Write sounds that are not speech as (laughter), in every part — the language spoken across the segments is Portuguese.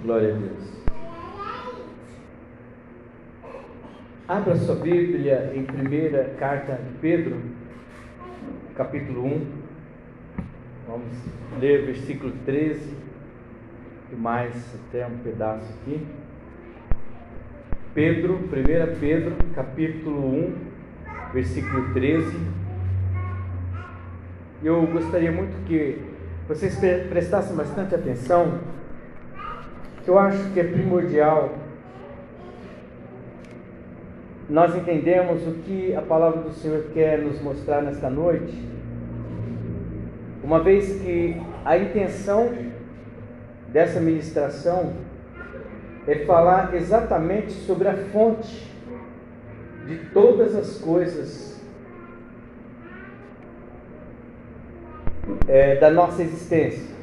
Glória a Deus. Abra sua Bíblia em primeira carta de Pedro, capítulo 1. Vamos ler versículo 13 e mais até um pedaço aqui. Pedro, 1 Pedro, capítulo 1, versículo 13. Eu gostaria muito que vocês prestassem bastante atenção, que eu acho que é primordial nós entendemos o que a palavra do Senhor quer nos mostrar nesta noite, uma vez que a intenção dessa ministração é falar exatamente sobre a fonte de todas as coisas é, da nossa existência.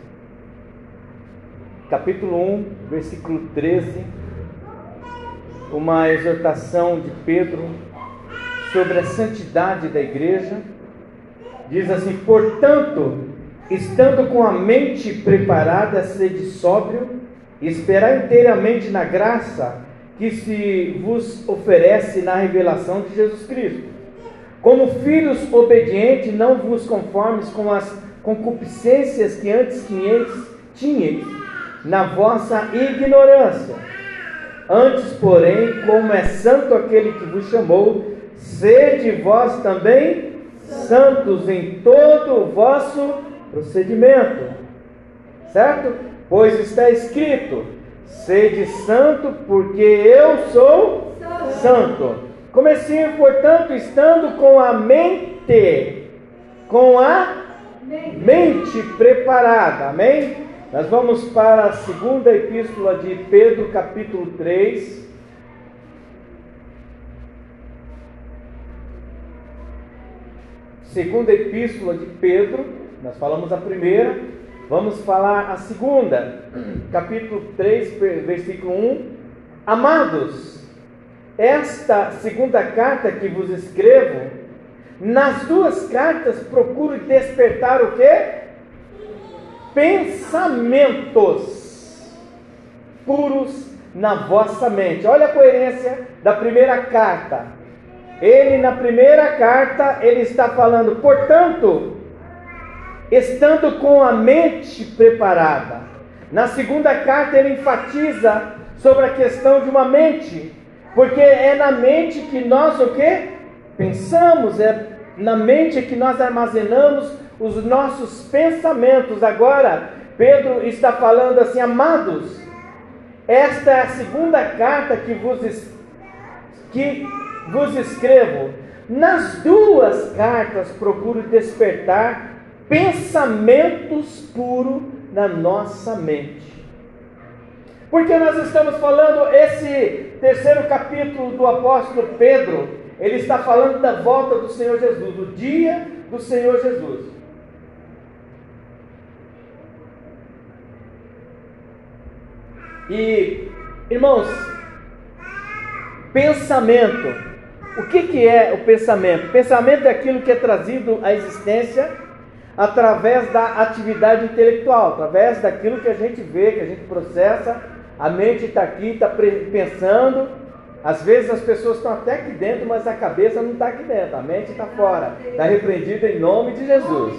Capítulo 1, versículo 13, uma exortação de Pedro sobre a santidade da igreja. Diz assim: portanto, estando com a mente preparada, sede sóbrio, esperar inteiramente na graça que se vos oferece na revelação de Jesus Cristo. Como filhos obedientes, não vos conformes com as concupiscências que antes tinhais na vossa ignorância. Antes, porém, como é santo aquele que vos chamou, sede vós também santos em todo o vosso procedimento. Certo? Pois está escrito: sede santo, porque eu sou santo. Comecinho, portanto, estando com a mente, com a mente preparada. Amém? Nós vamos para a segunda epístola de Pedro, capítulo 3. Segunda epístola de Pedro, nós falamos a primeira, vamos falar a segunda, capítulo 3, versículo 1. Amados, esta segunda carta que vos escrevo, nas duas cartas procuro despertar o que? Pensamentos puros na vossa mente. Olha a coerência da primeira carta. Ele na primeira carta ele está falando, portanto, estando com a mente preparada. Na segunda carta ele enfatiza sobre a questão de uma mente, porque é na mente que nós o que? Pensamos, é na mente que nós armazenamos os nossos pensamentos. Agora, Pedro está falando assim, amados, esta é a segunda carta que vos, que vos escrevo. Nas duas cartas procuro despertar pensamentos puros na nossa mente. Porque nós estamos falando esse terceiro capítulo do apóstolo Pedro, ele está falando da volta do Senhor Jesus, do dia do Senhor Jesus. E, irmãos, pensamento. O que, que é o pensamento? Pensamento é aquilo que é trazido à existência através da atividade intelectual, através daquilo que a gente vê, que a gente processa. A mente está aqui, está pensando. Às vezes as pessoas estão até aqui dentro, mas a cabeça não está aqui dentro, a mente está fora. Está repreendida em nome de Jesus.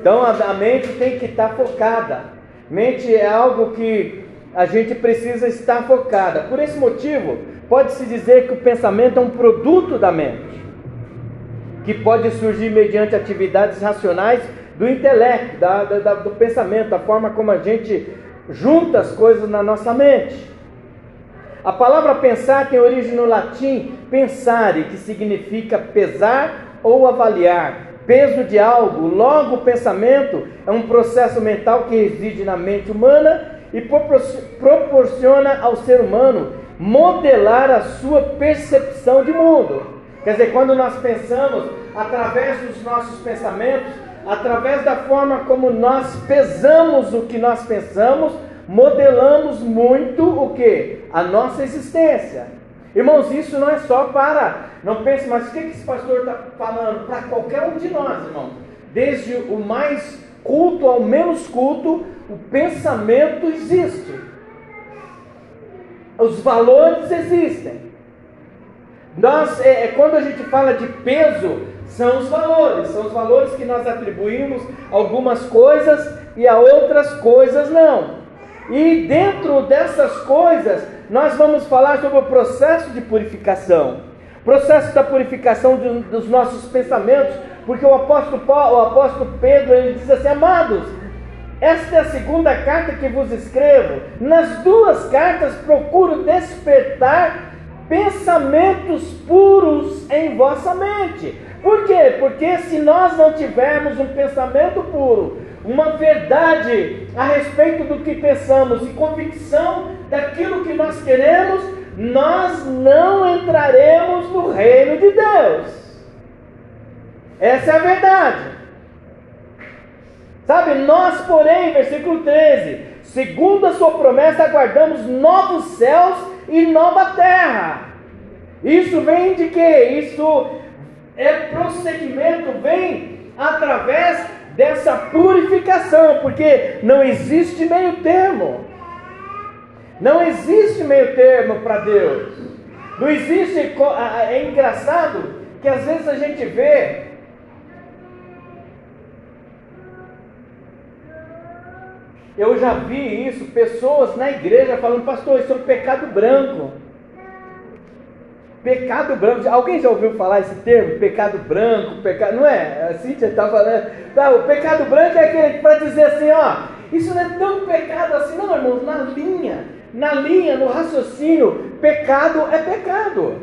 Então a, mente tem que estar tá focada. Mente é algo que a gente precisa estar focada. Por esse motivo, pode-se dizer que o pensamento é um produto da mente, que pode surgir mediante atividades racionais do intelecto, da, da, do pensamento, da forma como a gente junta as coisas na nossa mente. A palavra pensar tem origem no latim pensare, que significa pesar ou avaliar, peso de algo. Logo, o pensamento é um processo mental que reside na mente humana e proporciona ao ser humano modelar a sua percepção de mundo. Quer dizer, quando nós pensamos através dos nossos pensamentos, através da forma como nós pesamos o que nós pensamos, modelamos muito o que? A nossa existência. Irmãos, isso não é só para. Não pense, mas o que esse pastor está falando? Para qualquer um de nós, irmãos. Desde o mais culto ao menos culto, o pensamento existe. Os valores existem. Nós, é, é, quando a gente fala de peso, são os valores, são os valores que nós atribuímos a algumas coisas e a outras coisas não. E dentro dessas coisas, nós vamos falar sobre o processo de purificação. Processo da purificação de, dos nossos pensamentos, porque o apóstolo, Paulo, o apóstolo Pedro ele diz assim: Amados, esta é a segunda carta que vos escrevo. Nas duas cartas procuro despertar pensamentos puros em vossa mente. Por quê? Porque se nós não tivermos um pensamento puro, uma verdade a respeito do que pensamos e convicção daquilo que nós queremos, nós não entraremos no reino de Deus. Essa é a verdade. Sabe, nós, porém, versículo 13, segundo a sua promessa, aguardamos novos céus e nova terra. Isso vem de quê? Isso é prosseguimento, vem através dessa purificação, porque não existe meio termo. Não existe meio termo para Deus. Não existe. É engraçado que às vezes a gente vê. Eu já vi isso, pessoas na igreja falando, pastor, isso é um pecado branco. Pecado branco. Alguém já ouviu falar esse termo? Pecado branco, pecado. Não é? A Cíntia está falando. Tá, o pecado branco é aquele para dizer assim, ó, isso não é tão pecado assim, não, irmãos, na linha, na linha, no raciocínio, pecado é pecado.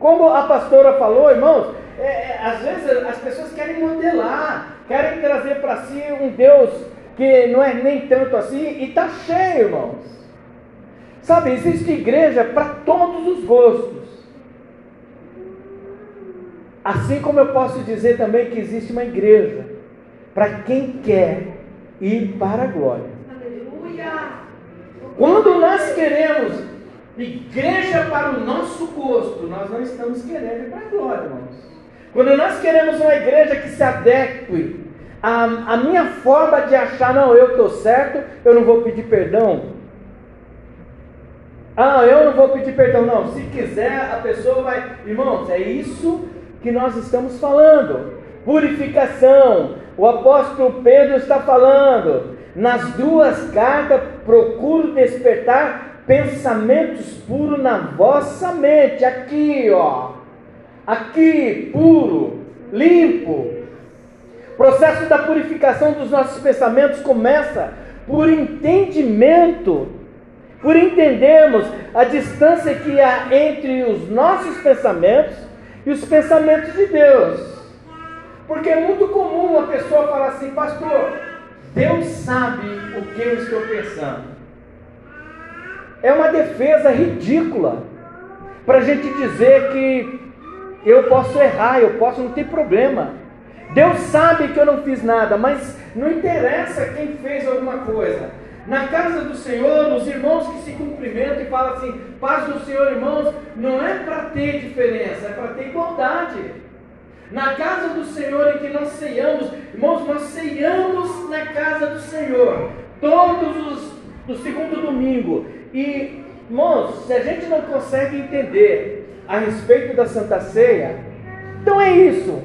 Como a pastora falou, irmãos, é, é, às vezes as pessoas querem modelar, querem trazer para si um Deus que não é nem tanto assim, e está cheio, irmãos. Sabe, existe igreja para todos os gostos. Assim como eu posso dizer também que existe uma igreja para quem quer ir para a glória. Aleluia! Quando nós queremos igreja para o nosso gosto, nós não estamos querendo ir para a glória, irmãos. Quando nós queremos uma igreja que se adeque à, à minha forma de achar, não, eu estou certo, eu não vou pedir perdão, ah, eu não vou pedir perdão, não. Se quiser, a pessoa vai. Irmãos, é isso que nós estamos falando. Purificação. O apóstolo Pedro está falando. Nas duas cartas, procuro despertar pensamentos puros na vossa mente. Aqui, ó. Aqui, puro, limpo. Processo da purificação dos nossos pensamentos começa por entendimento por entendermos a distância que há entre os nossos pensamentos e os pensamentos de Deus. Porque é muito comum uma pessoa falar assim, pastor, Deus sabe o que eu estou pensando. É uma defesa ridícula para a gente dizer que eu posso errar, eu posso, não ter problema. Deus sabe que eu não fiz nada, mas não interessa quem fez alguma coisa. Na casa do Senhor, os irmãos que se cumprimentam e falam assim: paz do Senhor, irmãos, não é para ter diferença, é para ter igualdade. Na casa do Senhor em que nós ceiamos, irmãos, nós ceiamos na casa do Senhor, todos os do segundo domingo. E, irmãos, se a gente não consegue entender a respeito da Santa Ceia, então é isso.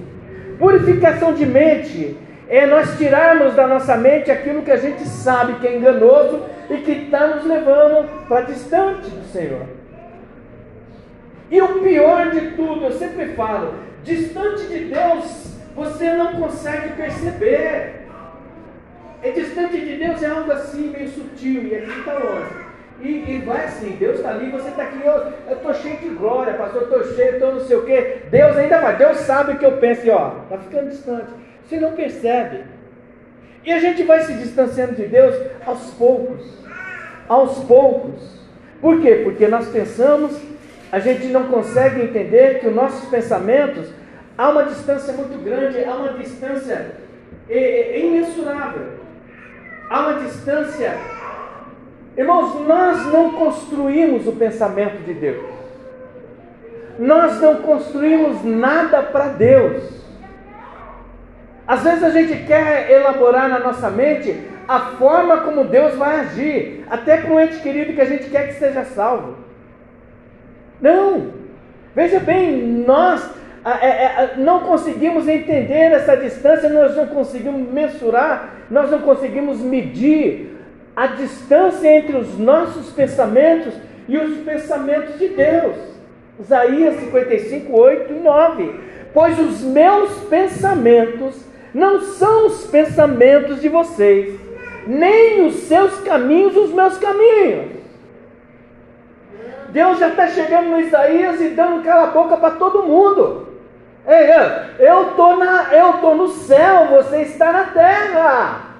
Purificação de mente é nós tirarmos da nossa mente aquilo que a gente sabe que é enganoso e que está nos levando para distante do Senhor. E o pior de tudo, eu sempre falo, distante de Deus, você não consegue perceber. É distante de Deus é algo assim, meio sutil, e aqui está longe. E, e, vai assim, Deus está ali, você está aqui, eu estou cheio de glória, pastor, estou cheio, estou não sei o quê. Deus ainda vai, Deus sabe o que eu penso, e ó, está ficando distante. Você não percebe. E a gente vai se distanciando de Deus aos poucos. Aos poucos. Por quê? Porque nós pensamos, a gente não consegue entender que os nossos pensamentos há uma distância muito grande, há uma distância é, é, imensurável. Há uma distância. Irmãos, nós não construímos o pensamento de Deus. Nós não construímos nada para Deus. Às vezes a gente quer elaborar na nossa mente a forma como Deus vai agir, até para um ente querido que a gente quer que seja salvo. Não! Veja bem, nós é, é, não conseguimos entender essa distância, nós não conseguimos mensurar, nós não conseguimos medir a distância entre os nossos pensamentos e os pensamentos de Deus. Isaías 55, 8 e 9. Pois os meus pensamentos não são os pensamentos de vocês, nem os seus caminhos os meus caminhos. Deus já está chegando no Isaías e dando cala a boca para todo mundo. Ei, eu estou eu tô no céu, você está na terra.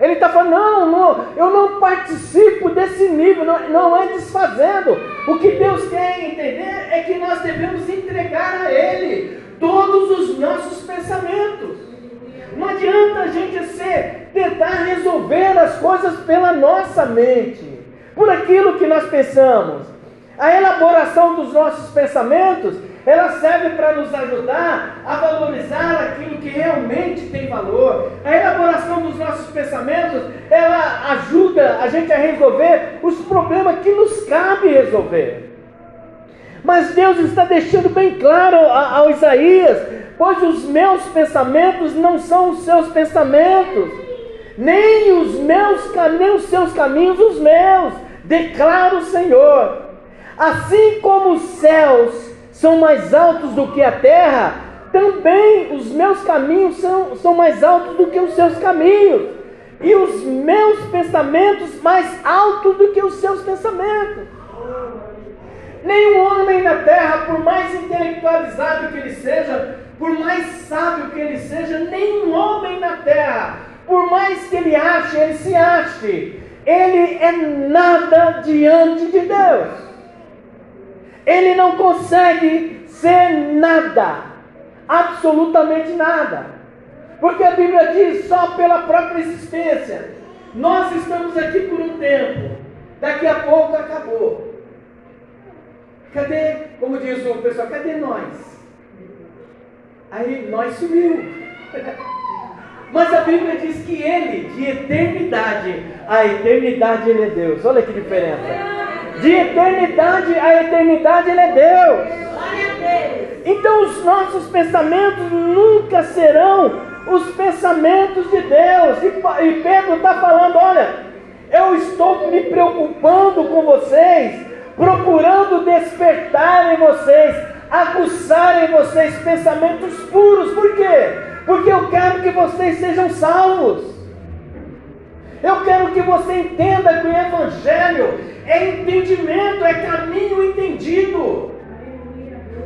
Ele está falando, não, não, eu não participo desse nível, não, não é desfazendo. O que Deus quer entender é que nós devemos entregar a Ele todos os nossos pensamentos. Não adianta a gente ser, tentar resolver as coisas pela nossa mente, por aquilo que nós pensamos. A elaboração dos nossos pensamentos ela serve para nos ajudar a valorizar aquilo que realmente tem valor. A elaboração dos nossos pensamentos, ela ajuda a gente a resolver os problemas que nos cabe resolver. Mas Deus está deixando bem claro ao Isaías: pois os meus pensamentos não são os seus pensamentos, nem os meus nem os seus caminhos os meus, declara o Senhor. Assim como os céus são mais altos do que a terra, também os meus caminhos são, são mais altos do que os seus caminhos, e os meus pensamentos mais altos do que os seus pensamentos. Nenhum homem na terra, por mais intelectualizado que ele seja, por mais sábio que ele seja, nenhum homem na terra, por mais que ele ache, ele se ache, ele é nada diante de Deus. Ele não consegue ser nada, absolutamente nada. Porque a Bíblia diz só pela própria existência. Nós estamos aqui por um tempo, daqui a pouco acabou. Cadê, como diz o pessoal, cadê nós? Aí nós sumiu. (laughs) Mas a Bíblia diz que ele, de eternidade a eternidade, ele é Deus. Olha que diferença. De eternidade a eternidade Ele é Deus. Então os nossos pensamentos nunca serão os pensamentos de Deus. E Pedro está falando: olha, eu estou me preocupando com vocês, procurando despertar em vocês, aguçar em vocês pensamentos puros. Por quê? Porque eu quero que vocês sejam salvos. Eu quero que você entenda que o Evangelho é entendimento, é caminho entendido.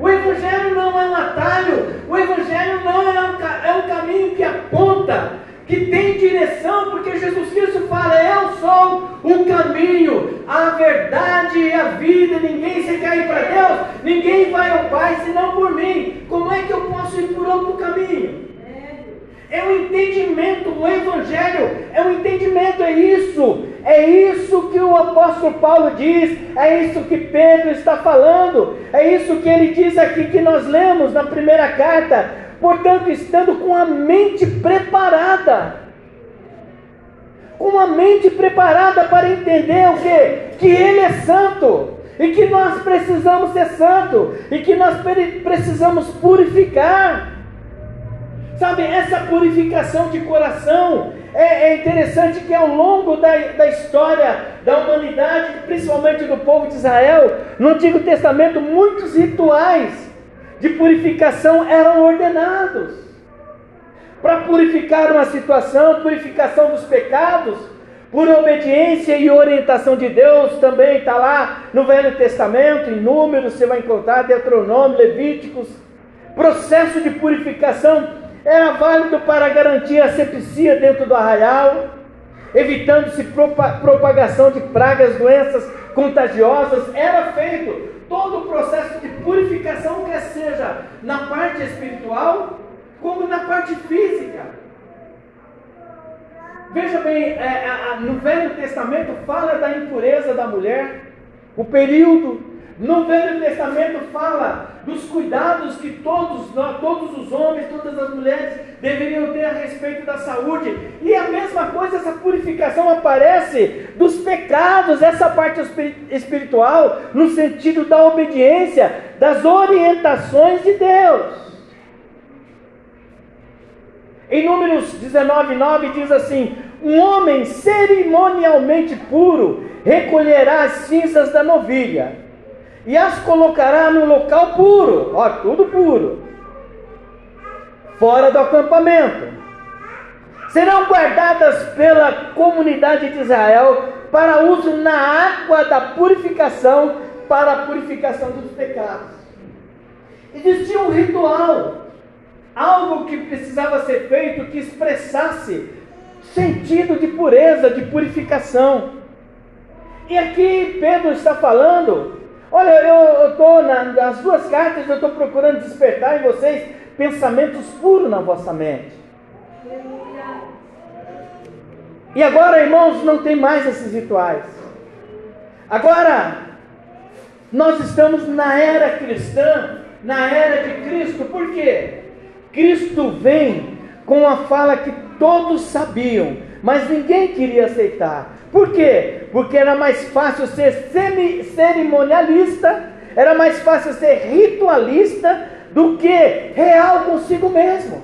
O Evangelho não é um atalho, o Evangelho não é um, é um caminho que aponta, que tem direção, porque Jesus Cristo fala: Eu sou o caminho, a verdade e a vida. Ninguém se quer ir para Deus, ninguém vai ao Pai senão por mim. Como é que eu posso ir por outro caminho? É um entendimento, o Evangelho é um entendimento, é isso, é isso que o apóstolo Paulo diz, é isso que Pedro está falando, é isso que ele diz aqui que nós lemos na primeira carta, portanto, estando com a mente preparada, com a mente preparada para entender o que? Que Ele é santo, e que nós precisamos ser santo, e que nós precisamos purificar. Sabe, essa purificação de coração é, é, interessante que ao longo da, da história da humanidade, principalmente do povo de Israel, no Antigo Testamento, muitos rituais de purificação eram ordenados. Para purificar uma situação, purificação dos pecados, por obediência e orientação de Deus, também está lá no Velho Testamento, em Números, você vai encontrar Deuteronômio, Levíticos. Processo de purificação era válido para garantir a sepsia dentro do arraial, evitando-se propagação de pragas, doenças contagiosas. Era feito todo o processo de purificação, quer seja na parte espiritual, como na parte física. Veja bem, é, no Velho Testamento fala da impureza da mulher, o período No Velho Testamento fala dos cuidados que todos todos os homens, todas as mulheres deveriam ter a respeito da saúde. E a mesma coisa, essa purificação aparece dos pecados, essa parte espiritual, no sentido da obediência, das orientações de Deus. Em Números 19, 9 diz assim: Um homem cerimonialmente puro recolherá as cinzas da novilha e as colocará no local puro, ó, tudo puro, fora do acampamento. Serão guardadas pela comunidade de Israel para uso na água da purificação, para a purificação dos pecados. Existia um ritual algo que precisava ser feito que expressasse sentido de pureza, de purificação. E aqui Pedro está falando, olha, eu estou nas duas cartas, eu estou procurando despertar em vocês pensamentos puros na vossa mente. E agora, irmãos, não tem mais esses rituais. Agora, nós estamos na era cristã, na era de Cristo, por quê? Cristo vem com a fala que todos sabiam, mas ninguém queria aceitar. Por quê? Porque era mais fácil ser cerimonialista, era mais fácil ser ritualista do que real consigo mesmo.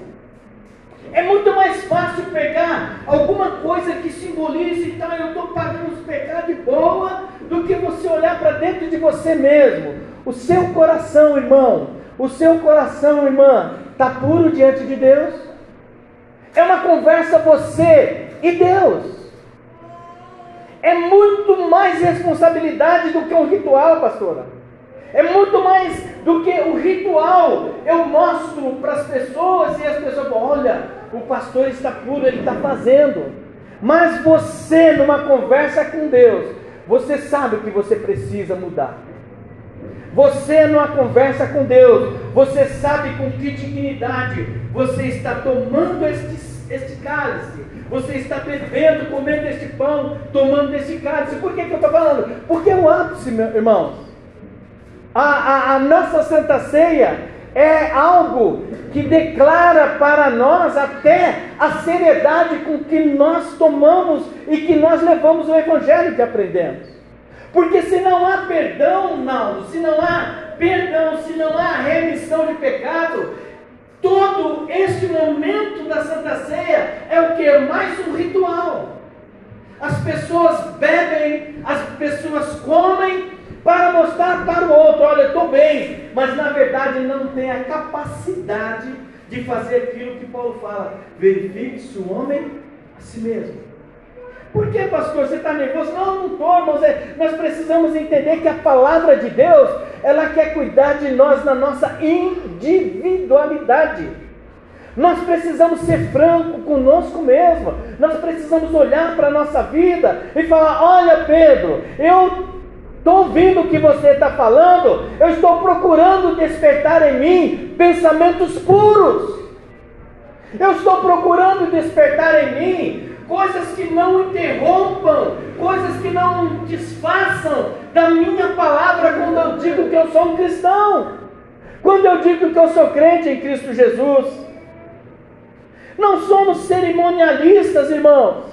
É muito mais fácil pegar alguma coisa que simbolize, então eu estou pagando os pecados de boa, do que você olhar para dentro de você mesmo. O seu coração, irmão, o seu coração, irmã, está puro diante de Deus? É uma conversa você e Deus. É muito mais responsabilidade do que um ritual, pastora. É muito mais do que o ritual. Eu mostro para as pessoas e as pessoas falam: olha, o pastor está puro, ele está fazendo. Mas você, numa conversa com Deus, você sabe que você precisa mudar. Você numa conversa com Deus, você sabe com que dignidade você está tomando este, este cálice, você está bebendo, comendo este pão, tomando este cálice. Por que, que eu estou falando? Porque é o ápice, meus irmãos. A, a, a nossa Santa Ceia é algo que declara para nós até a seriedade com que nós tomamos e que nós levamos o Evangelho que aprendemos. Porque se não há perdão, não, se não há perdão, se não há remissão de pecado, todo este momento da Santa Ceia é o que? Mais um ritual. As pessoas bebem, as pessoas comem para mostrar para o outro: olha, eu estou bem, mas na verdade não tem a capacidade de fazer aquilo que Paulo fala: verifique-se o homem a si mesmo. Por que, pastor, você está nervoso? Não, não estou, irmãos. É, nós precisamos entender que a palavra de Deus, ela quer cuidar de nós na nossa individualidade. Nós precisamos ser franco conosco mesmo. Nós precisamos olhar para a nossa vida e falar: olha, Pedro, eu estou ouvindo o que você está falando, eu estou procurando despertar em mim pensamentos puros. Eu estou procurando despertar em mim coisas que não interrompam, coisas que não desfaçam da minha palavra quando eu digo que eu sou um cristão, quando eu digo que eu sou crente em Cristo Jesus. Não somos cerimonialistas, irmãos.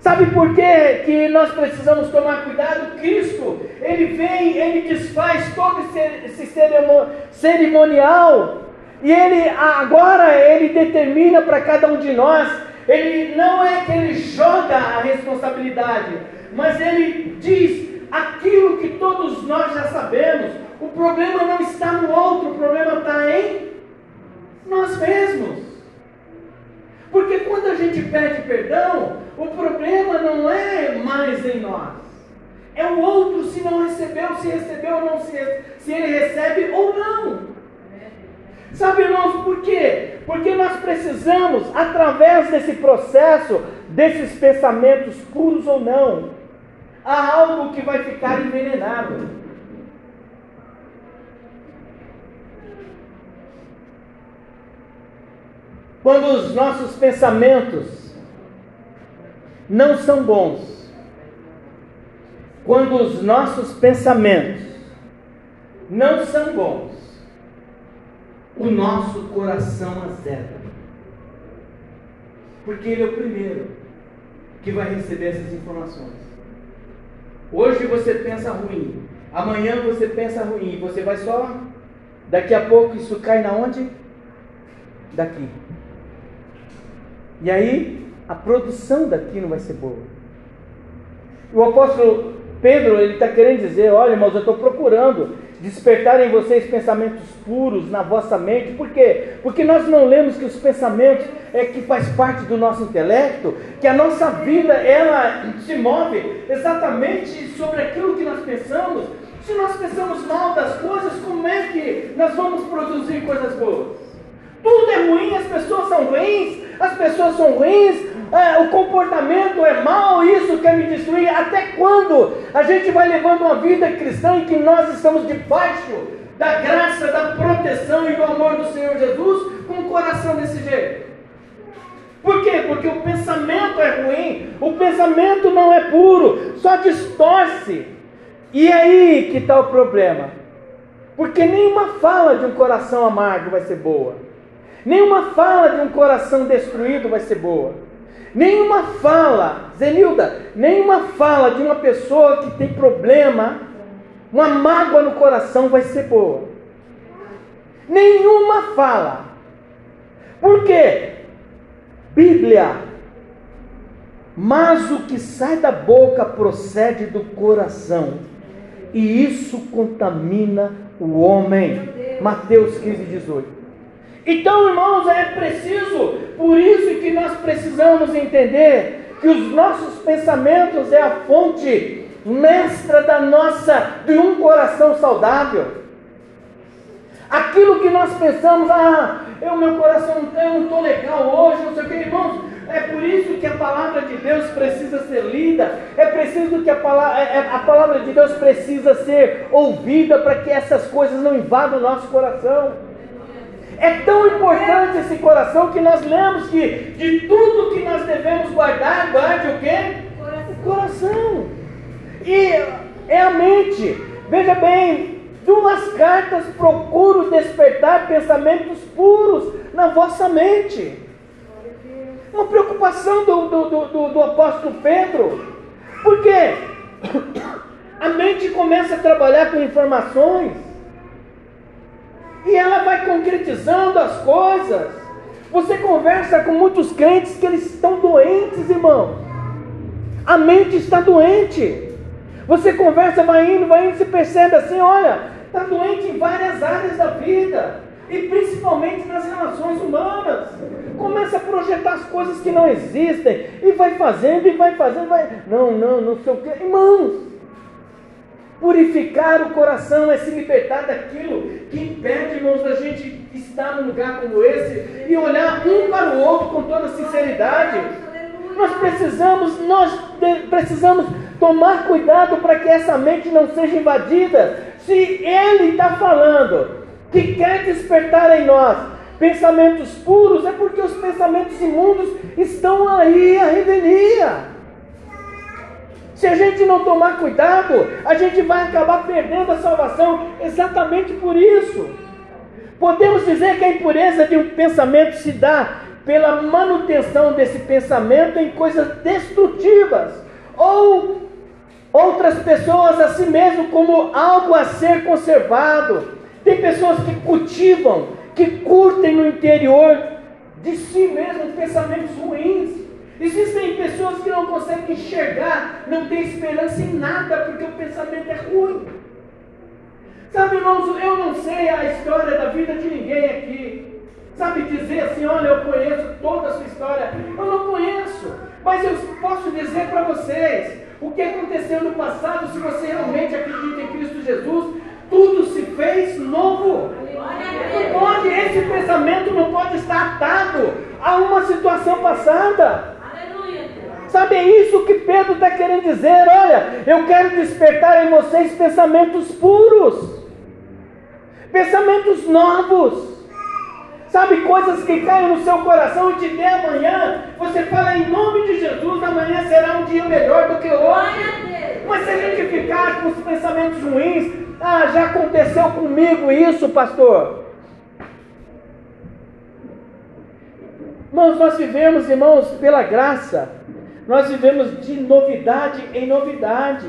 Sabe por quê que nós precisamos tomar cuidado? Cristo, ele vem, ele desfaz todo esse cerimonial. E ele agora ele determina para cada um de nós ele não é que ele joga a responsabilidade, mas ele diz aquilo que todos nós já sabemos. O problema não está no outro, o problema está em nós mesmos. Porque quando a gente pede perdão, o problema não é mais em nós. É o outro se não recebeu, se recebeu ou não, se, se ele recebe ou não. Sabe, irmãos, por quê? Porque nós precisamos, através desse processo, desses pensamentos puros ou não, há algo que vai ficar envenenado. Quando os nossos pensamentos não são bons, quando os nossos pensamentos não são bons, o nosso coração azeda. Porque ele é o primeiro que vai receber essas informações. Hoje você pensa ruim, amanhã você pensa ruim, você vai só. Daqui a pouco isso cai na onde? Daqui. E aí a produção daqui não vai ser boa. O apóstolo Pedro ele está querendo dizer, olha irmãos, eu estou procurando despertar em vocês pensamentos puros na vossa mente. Por quê? Porque nós não lemos que os pensamentos é que faz parte do nosso intelecto, que a nossa vida ela se move exatamente sobre aquilo que nós pensamos. Se nós pensamos mal das coisas, como é que nós vamos produzir coisas boas? Tudo é ruim, as pessoas são ruins, as pessoas são ruins, é, o comportamento é mau, isso quer me destruir. Até quando a gente vai levando uma vida cristã em que nós estamos debaixo da graça, da proteção e do amor do Senhor Jesus, com o coração desse jeito? Por quê? Porque o pensamento é ruim, o pensamento não é puro, só distorce. E é aí que está o problema. Porque nenhuma fala de um coração amargo vai ser boa. Nenhuma fala de um coração destruído vai ser boa. Nenhuma fala, Zenilda, nenhuma fala de uma pessoa que tem problema, uma mágoa no coração vai ser boa. Nenhuma fala. Por quê? Bíblia. Mas o que sai da boca procede do coração, e isso contamina o homem. Mateus 15, 18. Então, irmãos, é preciso, por isso que nós precisamos entender que os nossos pensamentos é a fonte mestra da nossa de um coração saudável. Aquilo que nós pensamos, ah, o meu coração eu não estou legal hoje, não sei o que, irmãos, é por isso que a palavra de Deus precisa ser lida, é preciso que a palavra, é, é, a palavra de Deus precisa ser ouvida para que essas coisas não invadam o nosso coração. É tão importante esse coração que nós lemos que de tudo que nós devemos guardar, guarde o quê? O coração. E é a mente. Veja bem, duas cartas procuro despertar pensamentos puros na vossa mente. Uma preocupação do, do, do, do apóstolo Pedro. Por quê? (coughs) A mente começa a trabalhar com informações e ela vai concretizando as coisas. Você conversa com muitos crentes que eles estão doentes, irmão. A mente está doente. Você conversa, vai indo, vai indo, se percebe assim, olha, está doente em várias áreas da vida. E principalmente nas relações humanas. Começa a projetar as coisas que não existem. E vai fazendo, e vai fazendo, vai. Não, não, não sei o que. Irmãos, Purificar o coração é se libertar daquilo que impede, irmãos, da gente estar num lugar como esse e olhar um para o outro com toda sinceridade. Nós precisamos, nós precisamos tomar cuidado para que essa mente não seja invadida. Se ele está falando que quer despertar em nós pensamentos puros, é porque os pensamentos imundos estão aí à revelia. Se a gente não tomar cuidado, a gente vai acabar perdendo a salvação exatamente por isso. Podemos dizer que a impureza de um pensamento se dá pela manutenção desse pensamento em coisas destrutivas, ou outras pessoas a si mesmo como algo a ser conservado. Tem pessoas que cultivam, que curtem no interior de si mesmo pensamentos ruins. Existem pessoas que não conseguem enxergar, não têm esperança em nada, porque o pensamento é ruim. Sabe, irmãos, eu não sei a história da vida de ninguém aqui. Sabe dizer assim, olha, eu conheço toda a sua história. Eu não conheço, mas eu posso dizer para vocês o que aconteceu no passado, se você realmente acredita em Cristo Jesus, tudo se fez novo. Não pode, esse pensamento não pode estar atado a uma situação passada. Sabe, é isso que Pedro está querendo dizer. Olha, eu quero despertar em vocês pensamentos puros, pensamentos novos. Sabe, coisas que caem no seu coração e te dê amanhã. Você fala em nome de Jesus, amanhã será um dia melhor do que hoje. Mas se a gente ficar com os pensamentos ruins, Ah, já aconteceu comigo isso, pastor. Irmãos, nós vivemos, irmãos, pela graça, nós vivemos de novidade em novidade.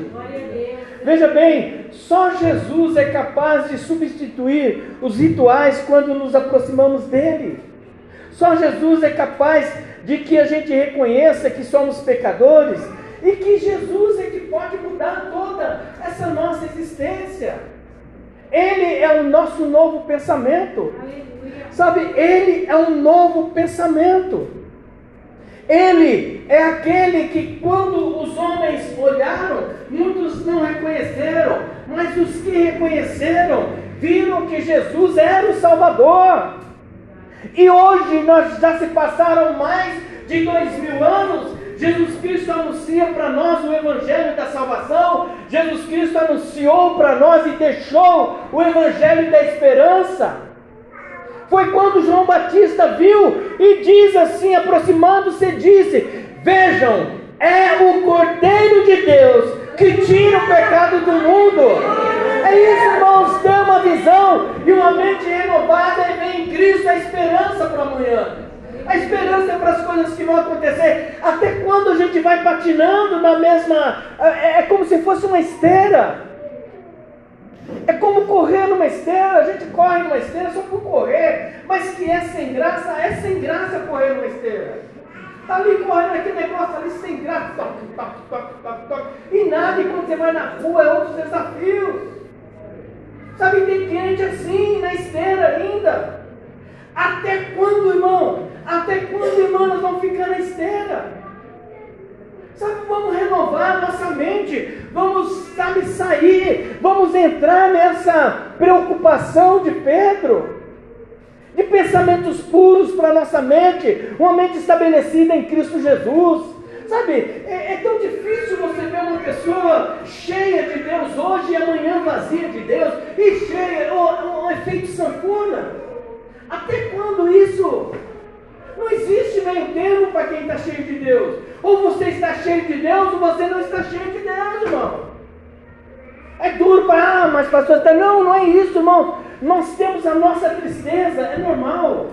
Veja bem, só Jesus é capaz de substituir os rituais quando nos aproximamos dele. Só Jesus é capaz de que a gente reconheça que somos pecadores e que Jesus é que pode mudar toda essa nossa existência. Ele é o nosso novo pensamento. Sabe, ele é um novo pensamento. Ele é aquele que, quando os homens olharam, muitos não reconheceram, mas os que reconheceram viram que Jesus era o Salvador. E hoje nós já se passaram mais de dois mil anos. Jesus Cristo anuncia para nós o Evangelho da salvação. Jesus Cristo anunciou para nós e deixou o Evangelho da esperança. Foi quando João Batista viu e diz assim, aproximando-se, disse: Vejam, é o Cordeiro de Deus que tira o pecado do mundo. É isso, irmãos, ter uma visão e uma mente renovada e vem em Cristo a esperança para amanhã. A esperança é para as coisas que vão acontecer. Até quando a gente vai patinando na mesma. É, é como se fosse uma esteira. É como correr numa esteira. A gente corre numa esteira só por correr. Mas que é sem graça, é sem graça correr numa esteira. Está ali correndo aquele negócio ali sem graça. Toque, toque, toque, toque, toque. E nada, e quando você vai na rua é outros desafios. Sabe, tem gente assim na esteira ainda. Até quando, irmão? Até quando, irmão, nós vamos? Sabe, vamos renovar nossa mente, vamos, sabe, sair, vamos entrar nessa preocupação de Pedro, de pensamentos puros para nossa mente, uma mente estabelecida em Cristo Jesus. Sabe, é, é, tão difícil você ver uma pessoa cheia de Deus hoje e amanhã vazia de Deus, e cheia, um, um efeito sanfona. Até quando isso? Não existe meio termo para quem está cheio de Deus. Ou você está cheio de Deus, ou você não está cheio de Deus, irmão. É duro para, ah, mas pastor, tá, não, não é isso, irmão. Nós temos a nossa tristeza, é normal.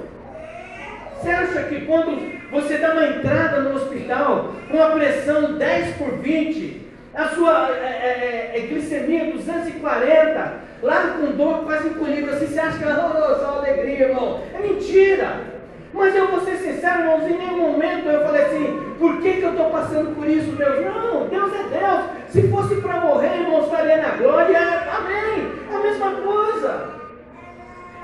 Você acha que quando você dá uma entrada no hospital com a pressão 10 por 20, a sua é, é, é, é glicemia 240, lá com dor quase encolhido assim, você acha que é oh, só alegria, irmão? É mentira! Mas eu vou ser sincero, irmãos, em nenhum momento eu falei assim, por que, que eu estou passando por isso, Deus? Não, Deus é Deus. Se fosse para morrer, irmãos, estaria na glória, amém. É a mesma coisa.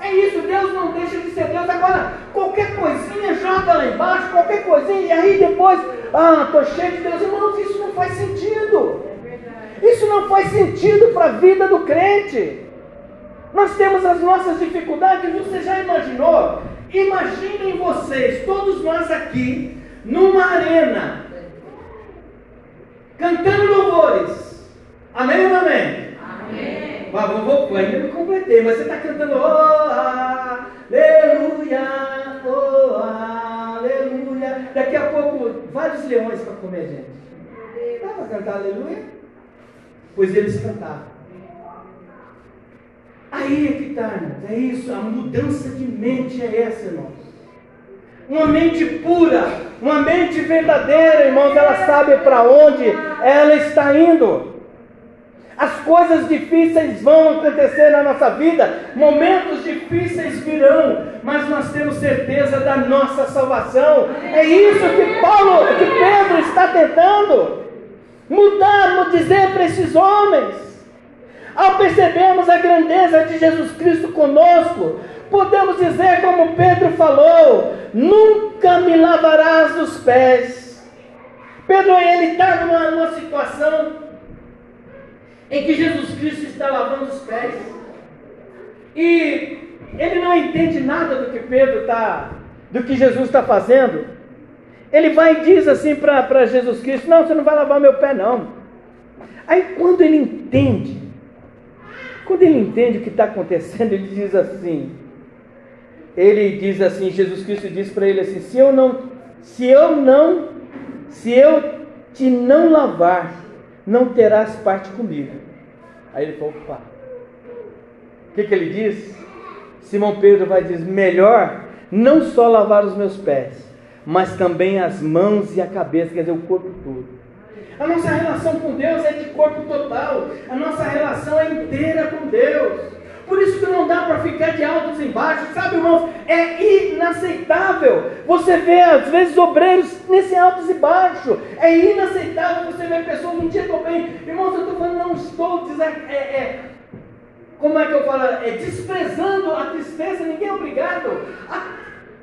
É isso, Deus não deixa de ser Deus. Agora, qualquer coisinha joga lá embaixo, qualquer coisinha, e aí depois, ah, estou cheio de Deus. Irmãos, isso não faz sentido. Isso não faz sentido para a vida do crente. Nós temos as nossas dificuldades, você já imaginou? Imaginem vocês, todos nós aqui, numa arena, cantando louvores. Amém ou amém? Mas vou, vou, ainda não completei, mas você está cantando oh, aleluia, oh, aleluia. Daqui a pouco, vários leões para comer, gente. Dá para cantar aleluia? Pois eles cantaram. Aí é que está. É isso, a mudança de mente é essa, irmãos. Uma mente pura, uma mente verdadeira, irmãos, ela sabe para onde ela está indo. As coisas difíceis vão acontecer na nossa vida, momentos difíceis virão, mas nós temos certeza da nossa salvação. É isso que Paulo, que Pedro está tentando mudar, dizer para esses homens. Ao percebermos a grandeza de Jesus Cristo conosco, podemos dizer como Pedro falou: nunca me lavarás os pés. Pedro ele está numa, numa situação em que Jesus Cristo está lavando os pés. E ele não entende nada do que Pedro está, do que Jesus está fazendo. Ele vai e diz assim para Jesus Cristo: Não, você não vai lavar meu pé, não. Aí quando ele entende, quando ele entende o que está acontecendo, ele diz assim: Ele diz assim, Jesus Cristo diz para ele assim: Se eu não, se eu não, se eu te não lavar, não terás parte comigo. Aí ele falou, opa, O que, que ele diz? Simão Pedro vai dizer: melhor não só lavar os meus pés, mas também as mãos e a cabeça, quer dizer, o corpo todo. A nossa relação com Deus é de corpo total. A nossa relação é inteira com Deus. Por isso que não dá para ficar de altos embaixo, sabe, irmãos? É inaceitável. Você vê, às vezes, obreiros nesse altos e baixos. É inaceitável você ver pessoas um dia estou bem. Irmãos, eu estou falando, não estou dizendo. É, é, como é que eu falo? É desprezando a tristeza, ninguém é obrigado a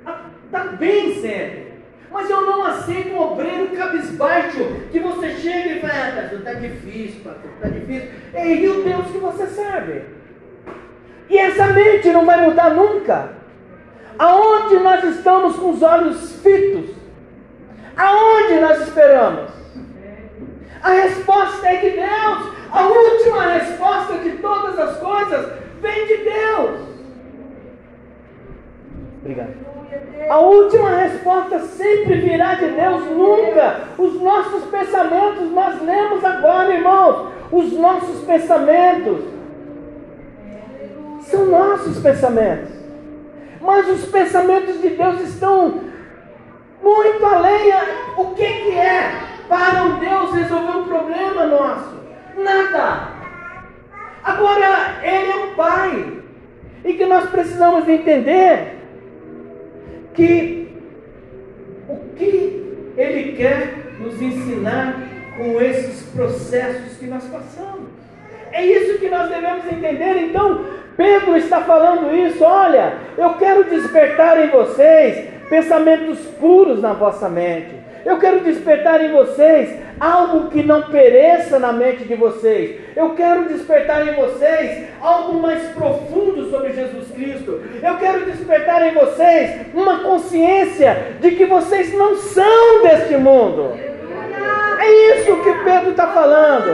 estar tá bem sempre. Mas eu não aceito um obreiro cabisbaixo que você chega e fala, ah, está difícil, está difícil. É e o Deus que você serve. E essa mente não vai mudar nunca. Aonde nós estamos com os olhos fitos? Aonde nós esperamos? A resposta é de Deus. A última resposta de todas as coisas vem de Deus. Obrigado. A última resposta sempre virá de Deus, nunca. Os nossos pensamentos, nós lemos agora, irmãos, os nossos pensamentos são nossos pensamentos. Mas os pensamentos de Deus estão muito além. O que, que é para um Deus resolver um problema nosso? Nada. Agora, Ele é um Pai. E que nós precisamos entender que o que ele quer nos ensinar com esses processos que nós passamos. É isso que nós devemos entender. Então, Pedro está falando isso. Olha, eu quero despertar em vocês pensamentos puros na vossa mente. Eu quero despertar em vocês algo que não pereça na mente de vocês. Eu quero despertar em vocês algo mais profundo sobre Jesus Cristo. Eu quero despertar em vocês uma consciência de que vocês não são deste mundo. É isso que Pedro está falando.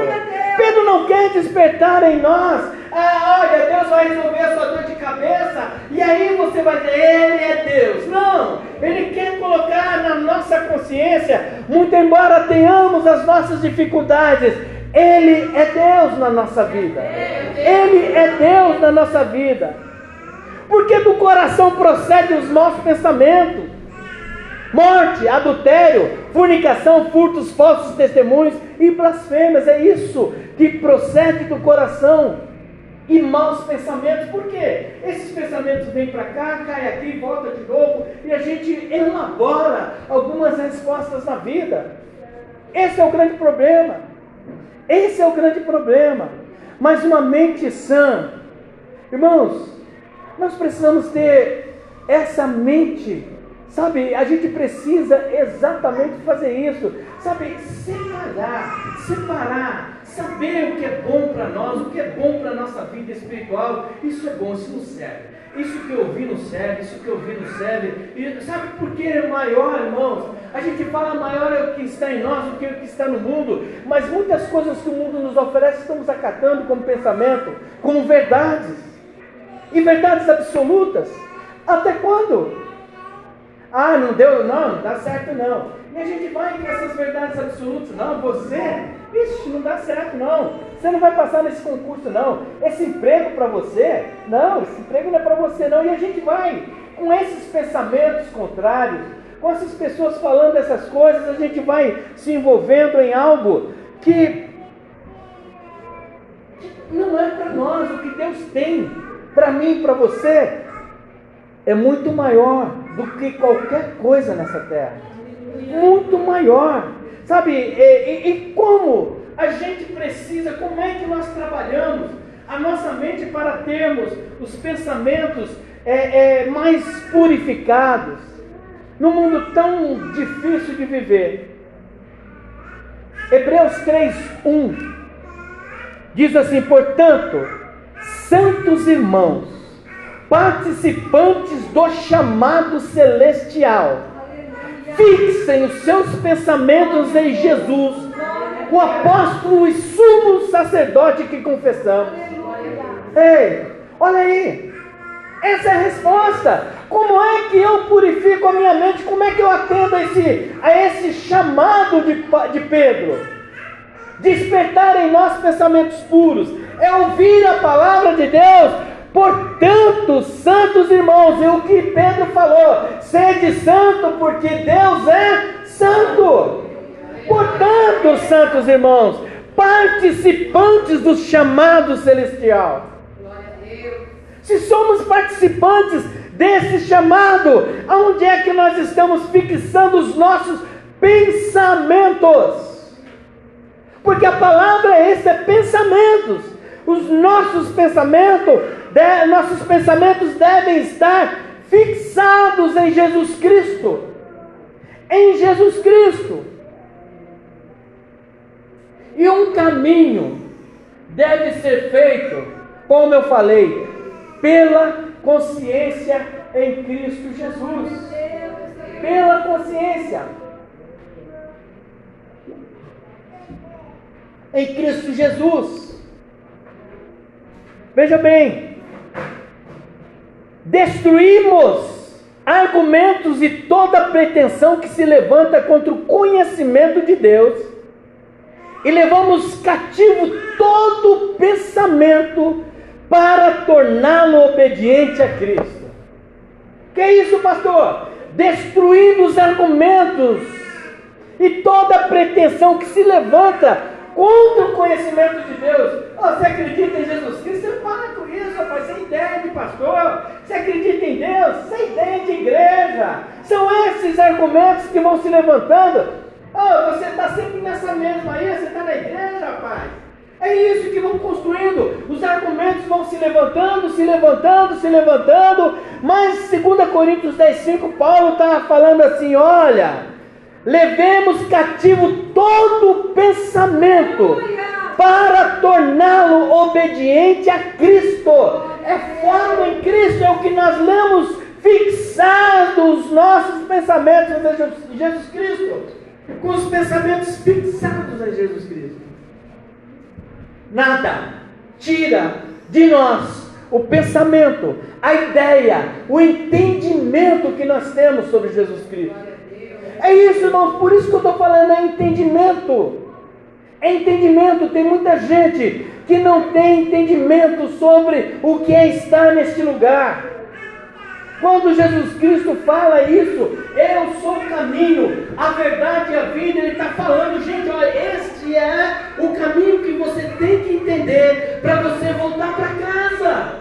Pedro não quer despertar em nós. Ah, olha, Deus vai resolver a sua dor de cabeça e aí você vai dizer, Ele é Deus. Não, Ele quer colocar na nossa consciência, muito embora tenhamos as nossas dificuldades, Ele é Deus na nossa vida. Ele é Deus na nossa vida. Porque do coração procede os nossos pensamentos morte, adultério, fornicação, furtos, falsos testemunhos e blasfêmias. É isso que procede do coração. E maus pensamentos, por quê? Esses pensamentos vêm para cá, cai aqui, volta de novo, e a gente elabora algumas respostas na vida. Esse é o grande problema. Esse é o grande problema. Mas uma mente sã, irmãos, nós precisamos ter essa mente Sabe, a gente precisa exatamente fazer isso. Sabe, separar, separar, saber o que é bom para nós, o que é bom para a nossa vida espiritual. Isso é bom, isso nos serve. Isso que eu vi nos serve, isso que eu vi nos serve. E sabe por que é maior, irmãos? A gente fala maior é o que está em nós do que o que está no mundo. Mas muitas coisas que o mundo nos oferece estamos acatando como pensamento, como verdades. E verdades absolutas. Até quando? Ah, não deu, não, não dá certo não. E a gente vai com essas verdades absolutas. Não, você, ixi, não dá certo não. Você não vai passar nesse concurso não. Esse emprego para você, não, esse emprego não é para você não. E a gente vai com esses pensamentos contrários, com essas pessoas falando essas coisas, a gente vai se envolvendo em algo que não é para nós. O que Deus tem para mim, para você, é muito maior do que qualquer coisa nessa terra. Muito maior. Sabe, e, e, como a gente precisa, como é que nós trabalhamos a nossa mente para termos os pensamentos é, é, mais purificados num mundo tão difícil de viver. Hebreus 3:1 diz assim: "Portanto, santos irmãos, participantes do chamado celestial. Fixem os seus pensamentos em Jesus, o apóstolo e sumo sacerdote que confessamos. Ei, olha aí. Essa é a resposta. Como é que eu purifico a minha mente? Como é que eu atendo a esse, a esse chamado de, de Pedro? Despertar em nós pensamentos puros. É ouvir a palavra de Deus Portanto, santos irmãos, e o que Pedro falou, sede santo, porque Deus é santo. Portanto, santos irmãos, participantes do chamado celestial. Se somos participantes desse chamado, aonde é que nós estamos fixando os nossos pensamentos? Porque a palavra é esse, é pensamentos. Os nossos pensamentos, de, nossos pensamentos devem estar fixados em Jesus Cristo. Em Jesus Cristo. E um caminho deve ser feito, como eu falei, pela consciência em Cristo Jesus. Pela consciência. Em Cristo Jesus. Veja bem, destruímos argumentos e toda pretensão que se levanta contra o conhecimento de Deus e levamos cativo todo pensamento para torná-lo obediente a Cristo. Que é isso, pastor? Destruindo os argumentos e toda pretensão que se levanta contra o conhecimento de Deus. Você acredita em Jesus Cristo? Você para com isso, rapaz. Sem ideia de pastor. Você acredita em Deus? Sem ideia de igreja. São esses argumentos que vão se levantando Oh, você está sempre nessa mesma aí, você está na igreja, rapaz. É isso que vão construindo. Os argumentos vão se levantando, se levantando, se levantando. Mas 2 Coríntios 10, 5, Paulo está falando assim: olha, levemos cativo todo pensamento para torná-lo obediente a Cristo. É forma em Cristo, é o que nós lemos, fixados os nossos pensamentos em Jesus Cristo com os pensamentos fixados em Jesus Cristo. Nada tira de nós o pensamento, a ideia, o entendimento que nós temos sobre Jesus Cristo. É isso, irmãos, por isso que eu estou falando, é entendimento. É entendimento, tem muita gente que não tem entendimento sobre o que é estar neste lugar. Quando Jesus Cristo fala isso, eu sou o caminho, a verdade e a vida, Ele está falando, gente, olha, este é o caminho que você tem que entender para você voltar para casa.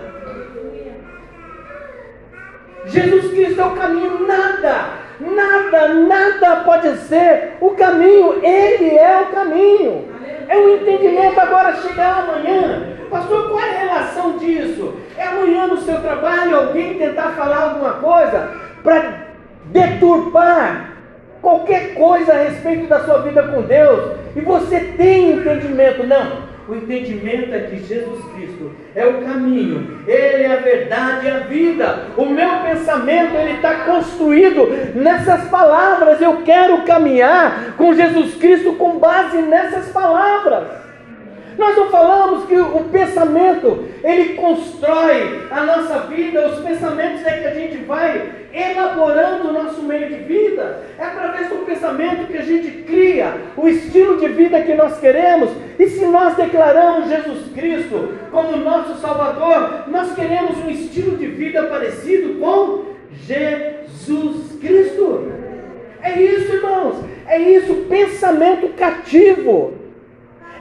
Jesus Cristo é o caminho, nada, nada, nada pode ser o caminho, Ele é o caminho. É um entendimento agora chegar amanhã. Pastor, qual é a relação disso? É amanhã no seu trabalho alguém tentar falar alguma coisa para deturpar qualquer coisa a respeito da sua vida com Deus e você tem entendimento. Não, o entendimento é que Jesus Cristo é o caminho, Ele é a verdade e a vida. O meu pensamento ele está construído nessas palavras. Eu quero caminhar com Jesus Cristo com base nessas palavras. Nós não falamos que o pensamento ele constrói a nossa vida, os pensamentos é que a gente vai elaborando o nosso meio de vida. É através do pensamento que a gente cria o estilo de vida que nós queremos. E se nós declaramos Jesus Cristo como nosso Salvador, nós queremos um estilo de vida parecido com Jesus Cristo. É isso, irmãos. É isso, pensamento cativo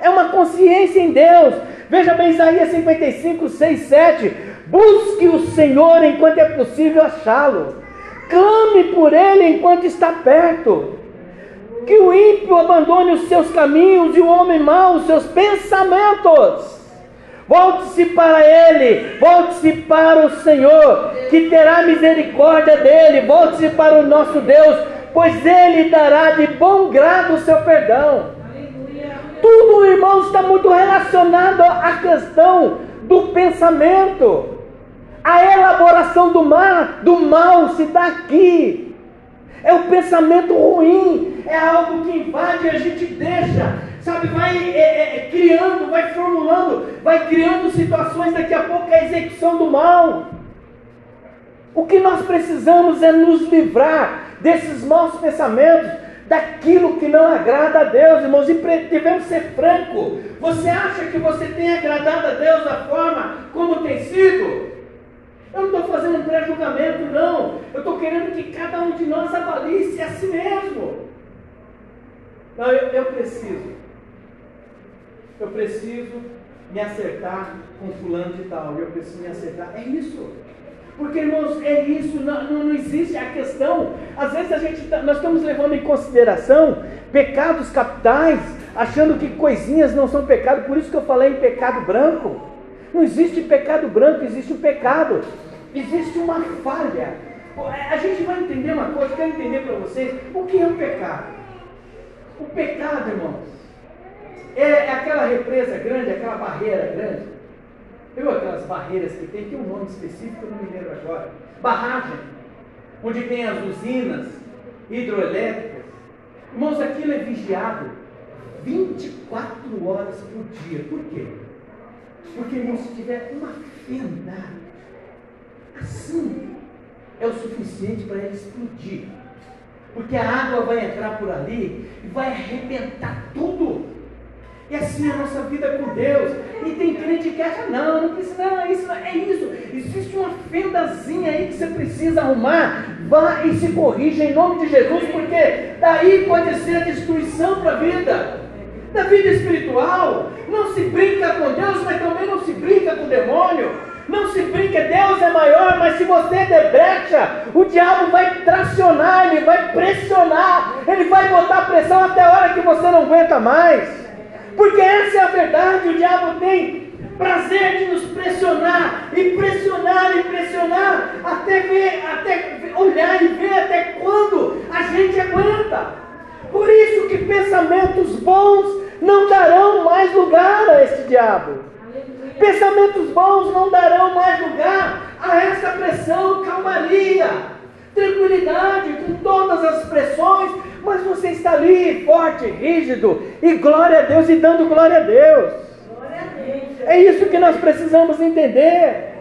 é uma consciência em Deus. Veja bem, Isaías 55, 6, 7. Busque o Senhor enquanto é possível achá-lo. Clame por Ele enquanto está perto. Que o ímpio abandone os seus caminhos e o homem mau os seus pensamentos. Volte-se para Ele, volte-se para o Senhor, que terá misericórdia dele. Volte-se para o nosso Deus, pois Ele dará de bom grado o seu perdão. Tudo, irmãos, está muito relacionado à questão do pensamento. A elaboração do mal, do mal se dá aqui. É o pensamento ruim, é algo que invade e a gente deixa, sabe, vai é, é, é, criando, vai formulando, vai criando situações, daqui a pouco é a execução do mal. O que nós precisamos é nos livrar desses maus pensamentos, daquilo que não agrada a Deus, irmãos, e devemos ser francos. Você acha que você tem agradado a Deus da forma como tem sido? Eu não estou fazendo um pré-julgamento, não. Eu estou querendo que cada um de nós avalie-se a si mesmo. Não, eu, eu preciso. Eu preciso me acertar com fulano de tal. Eu preciso me acertar. É isso. Porque, irmãos, é isso, não, não, existe a questão. Às vezes a gente, tá, nós estamos levando em consideração pecados capitais, achando que coisinhas não são pecado, por isso que eu falei em pecado branco. Não existe pecado branco, existe o um pecado, existe uma falha. A gente vai entender uma coisa, quero entender para vocês o que é o pecado. O pecado, irmãos, é, é aquela represa grande, aquela barreira grande Viu aquelas barreiras que tem? Tem um nome específico, eu não me lembro agora. Barragem, onde tem as usinas hidroelétricas. Irmãos, aquilo é vigiado 24 horas por dia. Por quê? Porque, irmãos, se tiver uma fenda assim, é o suficiente para ele explodir. Porque a água vai entrar por ali e vai arrebentar tudo. E assim é a nossa vida com Deus. E tem crente que acha, não, não precisa, não, isso é isso. Existe uma fendazinha aí que você precisa arrumar. Vá e se corrija em nome de Jesus, porque daí pode ser a destruição para a vida. Da vida espiritual. Não se brinca com Deus, mas também não se brinca com o demônio. Não se brinca, Deus é maior, mas se você der brecha, o diabo vai tracionar, ele vai pressionar, ele vai botar pressão até a hora que você não aguenta mais. Porque essa é a verdade, o diabo tem prazer de nos pressionar, e pressionar, e pressionar, até ver, até olhar e ver até quando a gente aguenta. Por isso que pensamentos bons não darão mais lugar a este diabo. Pensamentos bons não darão mais lugar a essa pressão, calmaria, tranquilidade, com todas as pressões mas você está ali, forte, rígido, e glória a Deus, e dando glória a Deus. É isso que nós precisamos entender.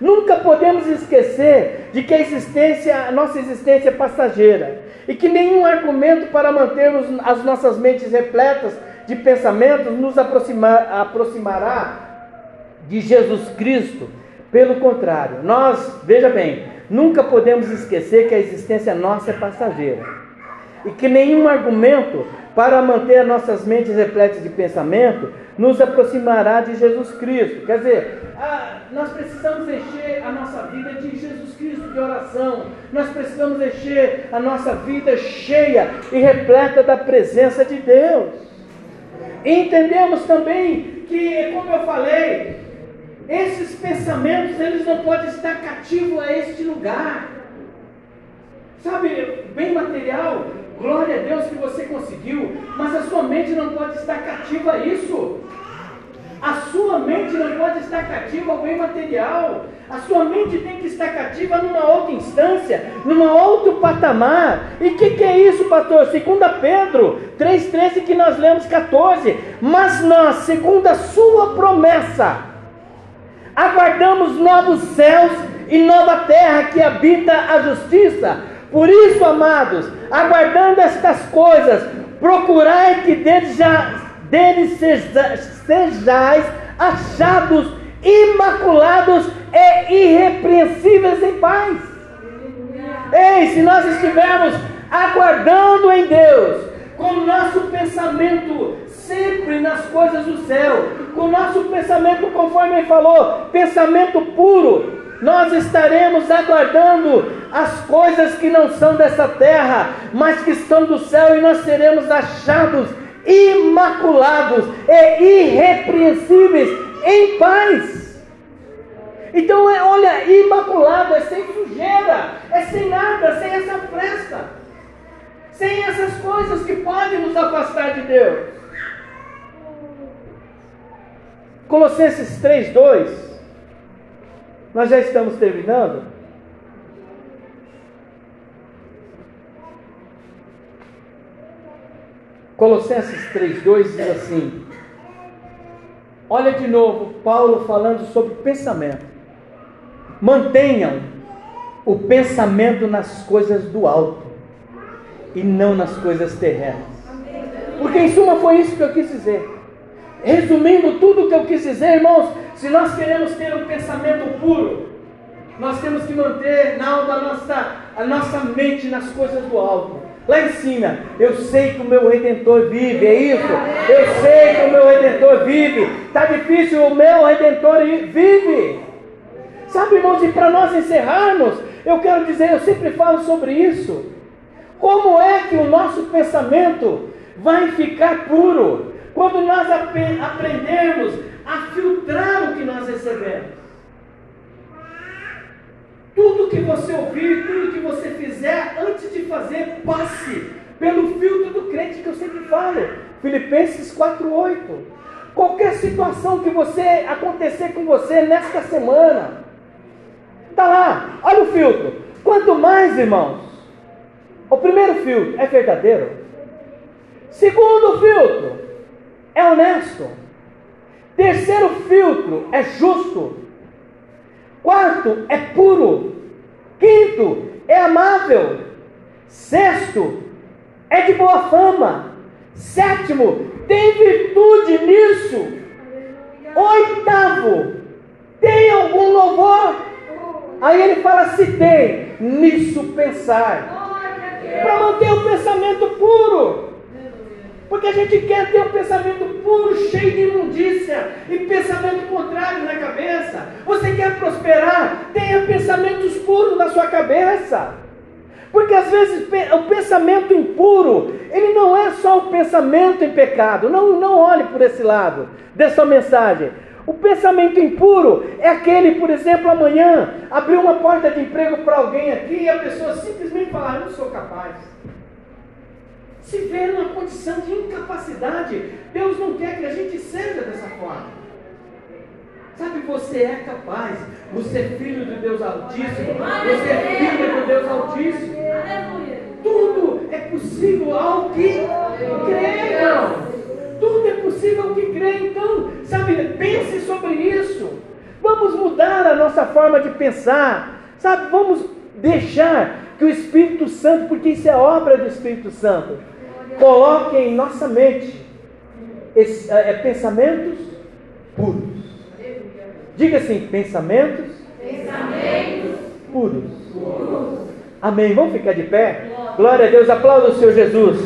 Nunca podemos esquecer de que a existência, a nossa existência é passageira e que nenhum argumento para mantermos as nossas mentes repletas de pensamentos nos aproximar, aproximará de Jesus Cristo. Pelo contrário, nós, veja bem, nunca podemos esquecer que a existência nossa é passageira e que nenhum argumento para manter nossas mentes repletas de pensamento nos aproximará de Jesus Cristo. Quer dizer, ah, nós precisamos encher a nossa vida de Jesus Cristo, de oração. Nós precisamos encher a nossa vida cheia e repleta da presença de Deus. Entendemos também que, como eu falei, esses pensamentos eles não podem estar cativos a este lugar. Sabe, bem material, Glória a Deus que você conseguiu, mas a sua mente não pode estar cativa a isso. A sua mente não pode estar cativa ao bem material. A sua mente tem que estar cativa numa outra instância, numa outro patamar. E o que, que, é isso, pastor? Segundo Pedro 3,13 que nós lemos 14. Mas nós, segundo a sua promessa, aguardamos novos céus e nova terra que habita a justiça por isso, amados, aguardando estas coisas, procurai que deles, já, deles sejais achados imaculados e irrepreensíveis em paz. Ei, se nós estivermos aguardando em Deus, com o nosso pensamento sempre nas coisas do céu, com o nosso pensamento, conforme ele falou, pensamento puro, nós estaremos aguardando as coisas que não são dessa terra, mas que estão do céu, e nós seremos achados imaculados e irrepreensíveis em paz. Então, é, olha, imaculado é sem sujeira, é sem nada, sem essa fresta, sem essas coisas que podem nos afastar de Deus. Colossenses 3, 2. Nós já estamos terminando. Colossenses 3,2 diz assim: Olha de novo, Paulo falando sobre pensamento. Mantenham o pensamento nas coisas do alto e não nas coisas terrenas. Porque em suma foi isso que eu quis dizer. Resumindo tudo o que eu quis dizer, irmãos, se nós queremos ter um pensamento puro, nós temos que manter na alta a nossa, a nossa mente nas coisas do alto. Lá em cima, eu sei que o meu redentor vive, é isso? Eu sei que o meu redentor vive. Está difícil, o meu redentor vive. Sabe, irmãos, e para nós encerrarmos, eu quero dizer, eu sempre falo sobre isso. Como é que o nosso pensamento vai ficar puro quando nós ap aprendermos a filtrar o que nós recebemos? Tudo que você ouvir, tudo que você fizer, antes de fazer, passe pelo filtro do crente que eu sempre falo. Filipenses 4:8. Qualquer situação que você acontecer com você nesta semana, tá lá, olha o filtro. Quanto mais, irmãos, o primeiro filtro é verdadeiro. Segundo filtro é honesto. Terceiro filtro é justo. Quarto é puro. Quinto é amável. Sexto é de boa fama. Sétimo tem virtude nisso. Oitavo tem algum louvor. Aí ele fala: se tem, nisso pensar para manter o pensamento puro. Porque a gente quer ter um pensamento puro, cheio de imundícia e pensamento contrário na cabeça. Você quer prosperar? Tenha pensamentos puros na sua cabeça. Porque às vezes o pensamento impuro, ele não é só o pensamento em pecado. Não, não olhe por esse lado dessa mensagem. O pensamento impuro é aquele, por exemplo, amanhã abrir uma porta de emprego para alguém aqui e a pessoa simplesmente falar: Eu não sou capaz. Se vê numa condição de incapacidade, Deus não quer que a gente seja dessa forma. Sabe, você é capaz, você é filho de Deus Altíssimo, você é filho de Deus Altíssimo. Tudo é possível ao que creiam. Tudo é possível ao que crê. Então, sabe, pense sobre isso. Vamos mudar a nossa forma de pensar. Sabe, vamos deixar que o Espírito Santo, porque isso é obra do Espírito Santo, coloque em nossa mente esse, é, é, pensamentos puros. Diga assim: pensamentos, pensamentos puros. puros. Amém. Vamos ficar de pé? Glória a Deus. Aplauda o Senhor Jesus.